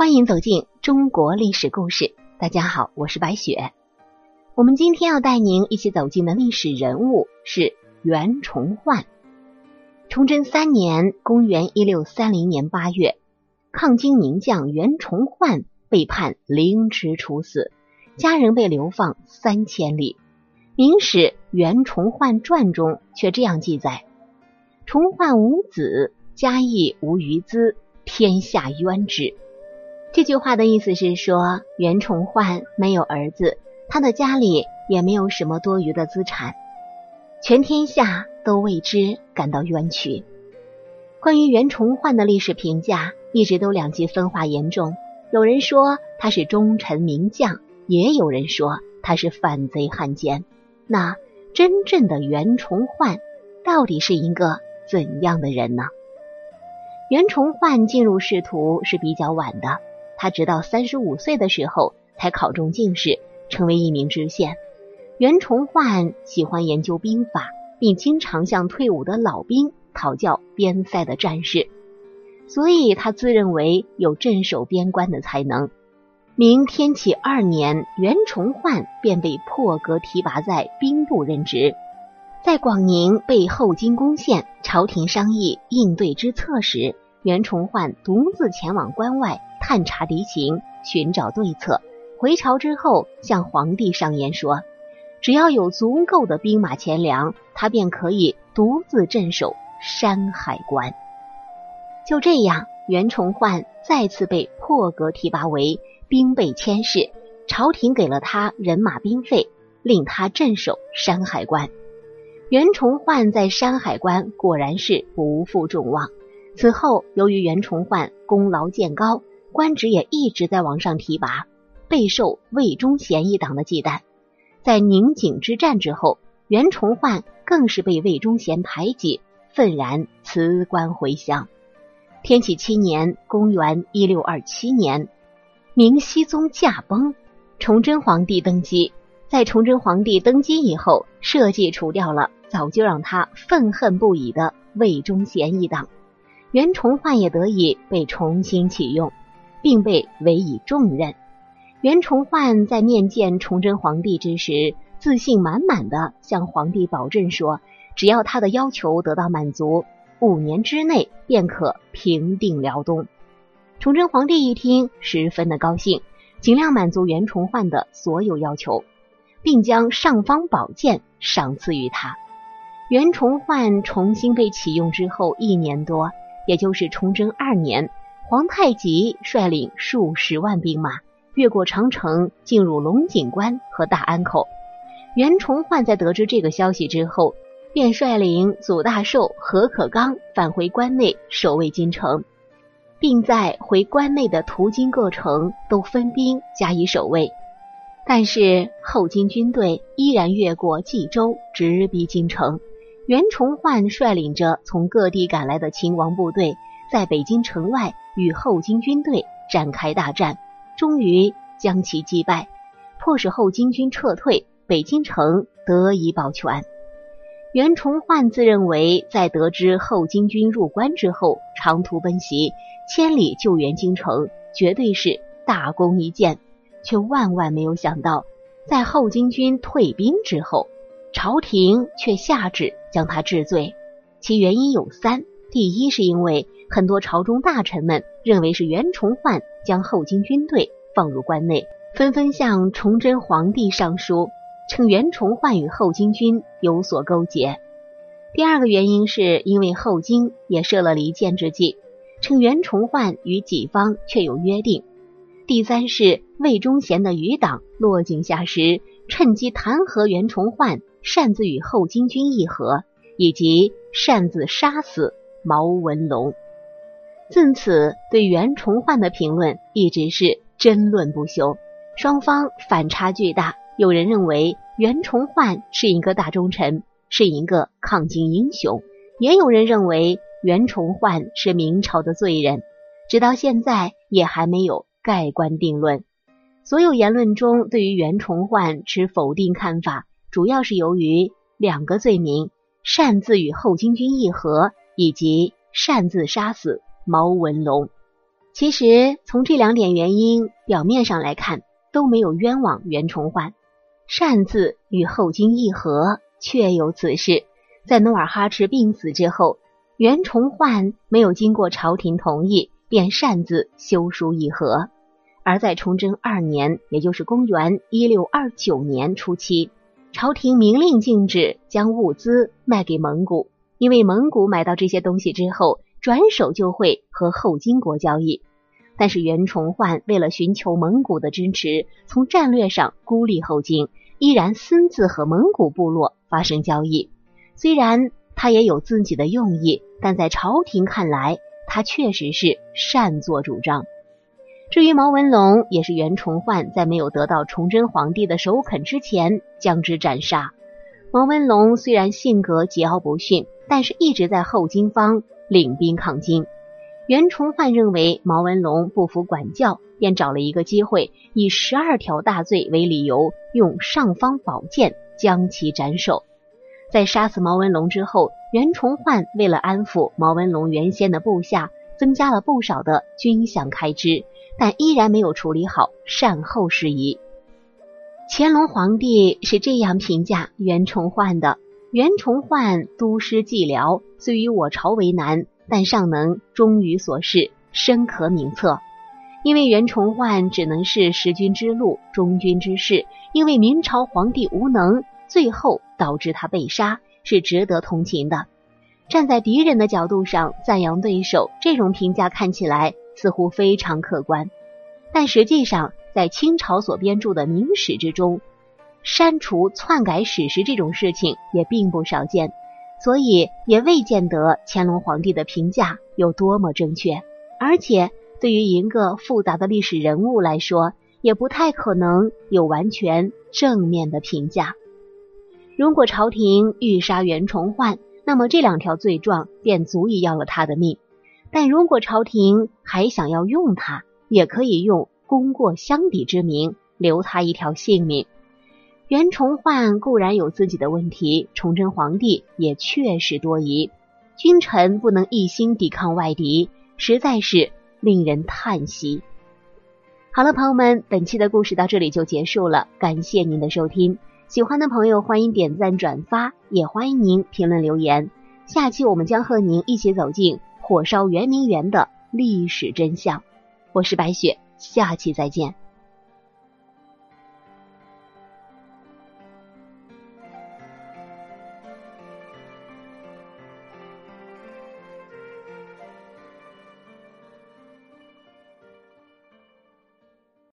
欢迎走进中国历史故事。大家好，我是白雪。我们今天要带您一起走进的历史人物是袁崇焕。崇祯三年（公元一六三零年八月），抗金名将袁崇焕被判凌迟处死，家人被流放三千里。《明史·袁崇焕传》中却这样记载：“崇焕无子，家亦无余资，天下冤之。”这句话的意思是说，袁崇焕没有儿子，他的家里也没有什么多余的资产，全天下都为之感到冤屈。关于袁崇焕的历史评价一直都两极分化严重，有人说他是忠臣名将，也有人说他是反贼汉奸。那真正的袁崇焕到底是一个怎样的人呢？袁崇焕进入仕途是比较晚的。他直到三十五岁的时候才考中进士，成为一名知县。袁崇焕喜欢研究兵法，并经常向退伍的老兵讨教边塞的战事，所以他自认为有镇守边关的才能。明天启二年，袁崇焕便被破格提拔在兵部任职。在广宁被后金攻陷，朝廷商议应对之策时，袁崇焕独自前往关外。探查敌情，寻找对策。回朝之后，向皇帝上言说：“只要有足够的兵马钱粮，他便可以独自镇守山海关。”就这样，袁崇焕再次被破格提拔为兵备佥事，朝廷给了他人马兵费，令他镇守山海关。袁崇焕在山海关果然是不负众望。此后，由于袁崇焕功劳渐高，官职也一直在往上提拔，备受魏忠贤一党的忌惮。在宁景之战之后，袁崇焕更是被魏忠贤排挤，愤然辞官回乡。天启七年（公元一六二七年），明熹宗驾崩，崇祯皇帝登基。在崇祯皇帝登基以后，设计除掉了早就让他愤恨不已的魏忠贤一党，袁崇焕也得以被重新启用。并被委以重任。袁崇焕在面见崇祯皇帝之时，自信满满的向皇帝保证说：“只要他的要求得到满足，五年之内便可平定辽东。”崇祯皇帝一听，十分的高兴，尽量满足袁崇焕的所有要求，并将尚方宝剑赏赐于他。袁崇焕重新被启用之后一年多，也就是崇祯二年。皇太极率领数十万兵马越过长城，进入龙井关和大安口。袁崇焕在得知这个消息之后，便率领祖大寿、何可刚返回关内守卫京城，并在回关内的途经各城都分兵加以守卫。但是后金军队依然越过冀州，直逼京城。袁崇焕率领着从各地赶来的秦王部队。在北京城外与后金军队展开大战，终于将其击败，迫使后金军撤退，北京城得以保全。袁崇焕自认为在得知后金军入关之后，长途奔袭，千里救援京城，绝对是大功一件，却万万没有想到，在后金军退兵之后，朝廷却下旨将他治罪，其原因有三：第一是因为。很多朝中大臣们认为是袁崇焕将后金军队放入关内，纷纷向崇祯皇帝上书，称袁崇焕与后金军有所勾结。第二个原因是因为后金也设了离间之计，称袁崇焕与己方确有约定。第三是魏忠贤的余党落井下石，趁机弹劾袁崇焕擅自与后金军议和，以及擅自杀死毛文龙。自此，对袁崇焕的评论一直是争论不休，双方反差巨大。有人认为袁崇焕是一个大忠臣，是一个抗金英雄；也有人认为袁崇焕是明朝的罪人。直到现在，也还没有盖棺定论。所有言论中对于袁崇焕持否定看法，主要是由于两个罪名：擅自与后金军议和，以及擅自杀死。毛文龙，其实从这两点原因表面上来看，都没有冤枉袁崇焕，擅自与后金议和，确有此事。在努尔哈赤病死之后，袁崇焕没有经过朝廷同意，便擅自修书议和。而在崇祯二年，也就是公元一六二九年初期，朝廷明令禁止将物资卖给蒙古，因为蒙古买到这些东西之后，转手就会和后金国交易。但是袁崇焕为了寻求蒙古的支持，从战略上孤立后金，依然私自和蒙古部落发生交易。虽然他也有自己的用意，但在朝廷看来，他确实是擅作主张。至于毛文龙，也是袁崇焕在没有得到崇祯皇帝的首肯之前将之斩杀。毛文龙虽然性格桀骜不驯，但是一直在后金方领兵抗金。袁崇焕认为毛文龙不服管教，便找了一个机会，以十二条大罪为理由，用尚方宝剑将其斩首。在杀死毛文龙之后，袁崇焕为了安抚毛文龙原先的部下，增加了不少的军饷开支。但依然没有处理好善后事宜。乾隆皇帝是这样评价袁崇焕的：袁崇焕督师寂寥，虽与我朝为难，但尚能忠于所事，深可名策。因为袁崇焕只能是识君之路，忠君之事。因为明朝皇帝无能，最后导致他被杀，是值得同情的。站在敌人的角度上赞扬对手，这种评价看起来。似乎非常客观，但实际上，在清朝所编著的明史之中，删除、篡改史实这种事情也并不少见，所以也未见得乾隆皇帝的评价有多么正确。而且，对于一个复杂的历史人物来说，也不太可能有完全正面的评价。如果朝廷欲杀袁崇焕，那么这两条罪状便足以要了他的命。但如果朝廷还想要用他，也可以用功过相抵之名留他一条性命。袁崇焕固然有自己的问题，崇祯皇帝也确实多疑，君臣不能一心抵抗外敌，实在是令人叹息。好了，朋友们，本期的故事到这里就结束了，感谢您的收听。喜欢的朋友欢迎点赞转发，也欢迎您评论留言。下期我们将和您一起走进。火烧圆明园的历史真相，我是白雪，下期再见。